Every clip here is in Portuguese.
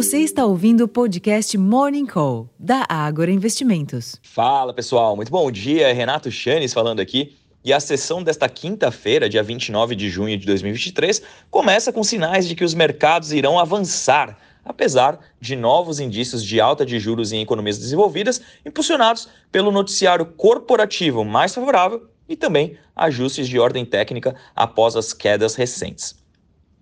Você está ouvindo o podcast Morning Call, da Ágora Investimentos. Fala pessoal, muito bom dia. Renato Chanes falando aqui. E a sessão desta quinta-feira, dia 29 de junho de 2023, começa com sinais de que os mercados irão avançar, apesar de novos indícios de alta de juros em economias desenvolvidas, impulsionados pelo noticiário corporativo mais favorável e também ajustes de ordem técnica após as quedas recentes.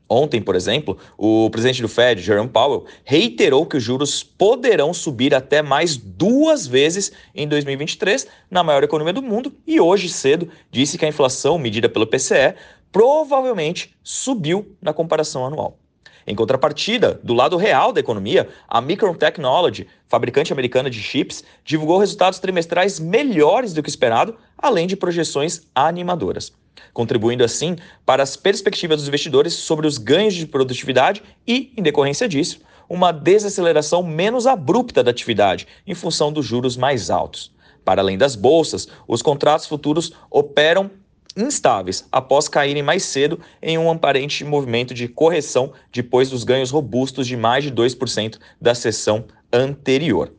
Ontem, por exemplo, o presidente do Fed, Jerome Powell, reiterou que os juros poderão subir até mais duas vezes em 2023 na maior economia do mundo e hoje cedo disse que a inflação medida pelo PCE provavelmente subiu na comparação anual. Em contrapartida, do lado real da economia, a Micron Technology, fabricante americana de chips, divulgou resultados trimestrais melhores do que esperado, além de projeções animadoras contribuindo assim para as perspectivas dos investidores sobre os ganhos de produtividade e, em decorrência disso, uma desaceleração menos abrupta da atividade em função dos juros mais altos. Para além das bolsas, os contratos futuros operam instáveis após caírem mais cedo em um aparente movimento de correção depois dos ganhos robustos de mais de 2% da sessão anterior.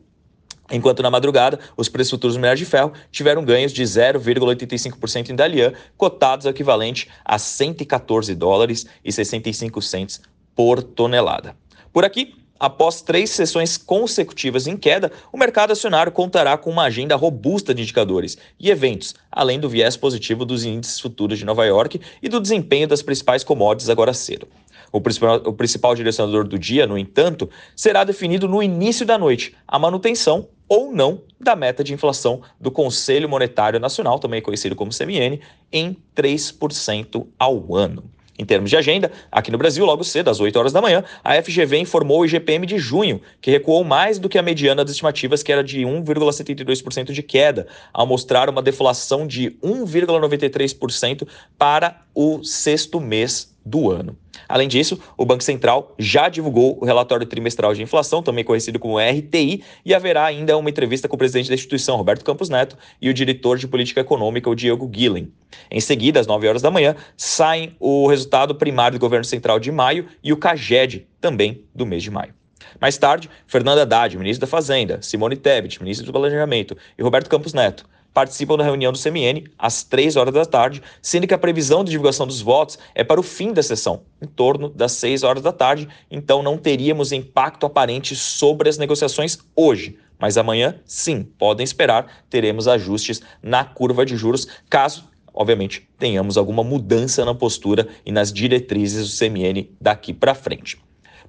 Enquanto na madrugada, os preços futuros do minério de ferro tiveram ganhos de 0,85% em Dalian, cotados equivalente a 114 dólares e 65 cents por tonelada. Por aqui, após três sessões consecutivas em queda, o mercado acionário contará com uma agenda robusta de indicadores e eventos, além do viés positivo dos índices futuros de Nova York e do desempenho das principais commodities agora cedo. O principal, o principal direcionador do dia, no entanto, será definido no início da noite, a manutenção ou não da meta de inflação do Conselho Monetário Nacional, também conhecido como CMN, em 3% ao ano. Em termos de agenda, aqui no Brasil, logo cedo, às 8 horas da manhã, a FGV informou o IGPM de junho, que recuou mais do que a mediana das estimativas, que era de 1,72% de queda, ao mostrar uma deflação de 1,93% para o sexto mês do ano. Além disso, o Banco Central já divulgou o relatório trimestral de inflação, também conhecido como RTI, e haverá ainda uma entrevista com o presidente da instituição, Roberto Campos Neto, e o diretor de política econômica, o Diego Guilhem. Em seguida, às 9 horas da manhã, saem o resultado primário do governo central de maio e o CAGED, também do mês de maio. Mais tarde, Fernanda Haddad, ministro da Fazenda, Simone Tebet, ministro do Planejamento, e Roberto Campos Neto, participam da reunião do CMN às 3 horas da tarde, sendo que a previsão de divulgação dos votos é para o fim da sessão, em torno das 6 horas da tarde, então não teríamos impacto aparente sobre as negociações hoje. Mas amanhã, sim, podem esperar, teremos ajustes na curva de juros, caso obviamente, tenhamos alguma mudança na postura e nas diretrizes do CMN daqui para frente.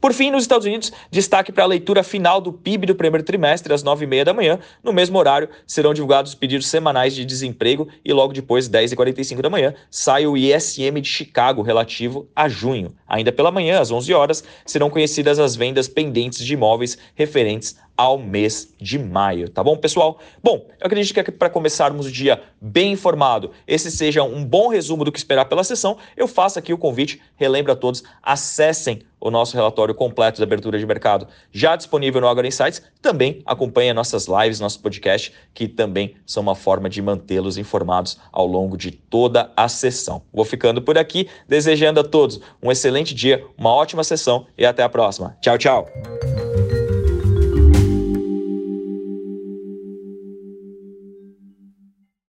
Por fim, nos Estados Unidos, destaque para a leitura final do PIB do primeiro trimestre, às 9h30 da manhã. No mesmo horário, serão divulgados os pedidos semanais de desemprego e logo depois, 10h45 da manhã, sai o ISM de Chicago relativo a junho. Ainda pela manhã, às 11 horas, serão conhecidas as vendas pendentes de imóveis referentes ao mês de maio, tá bom, pessoal? Bom, eu acredito que para começarmos o dia bem informado, esse seja um bom resumo do que esperar pela sessão, eu faço aqui o convite, relembro a todos, acessem o nosso relatório completo da abertura de mercado, já disponível no Agora Insights, também acompanhem nossas lives, nosso podcast, que também são uma forma de mantê-los informados ao longo de toda a sessão. Vou ficando por aqui, desejando a todos um excelente dia, uma ótima sessão e até a próxima. Tchau, tchau!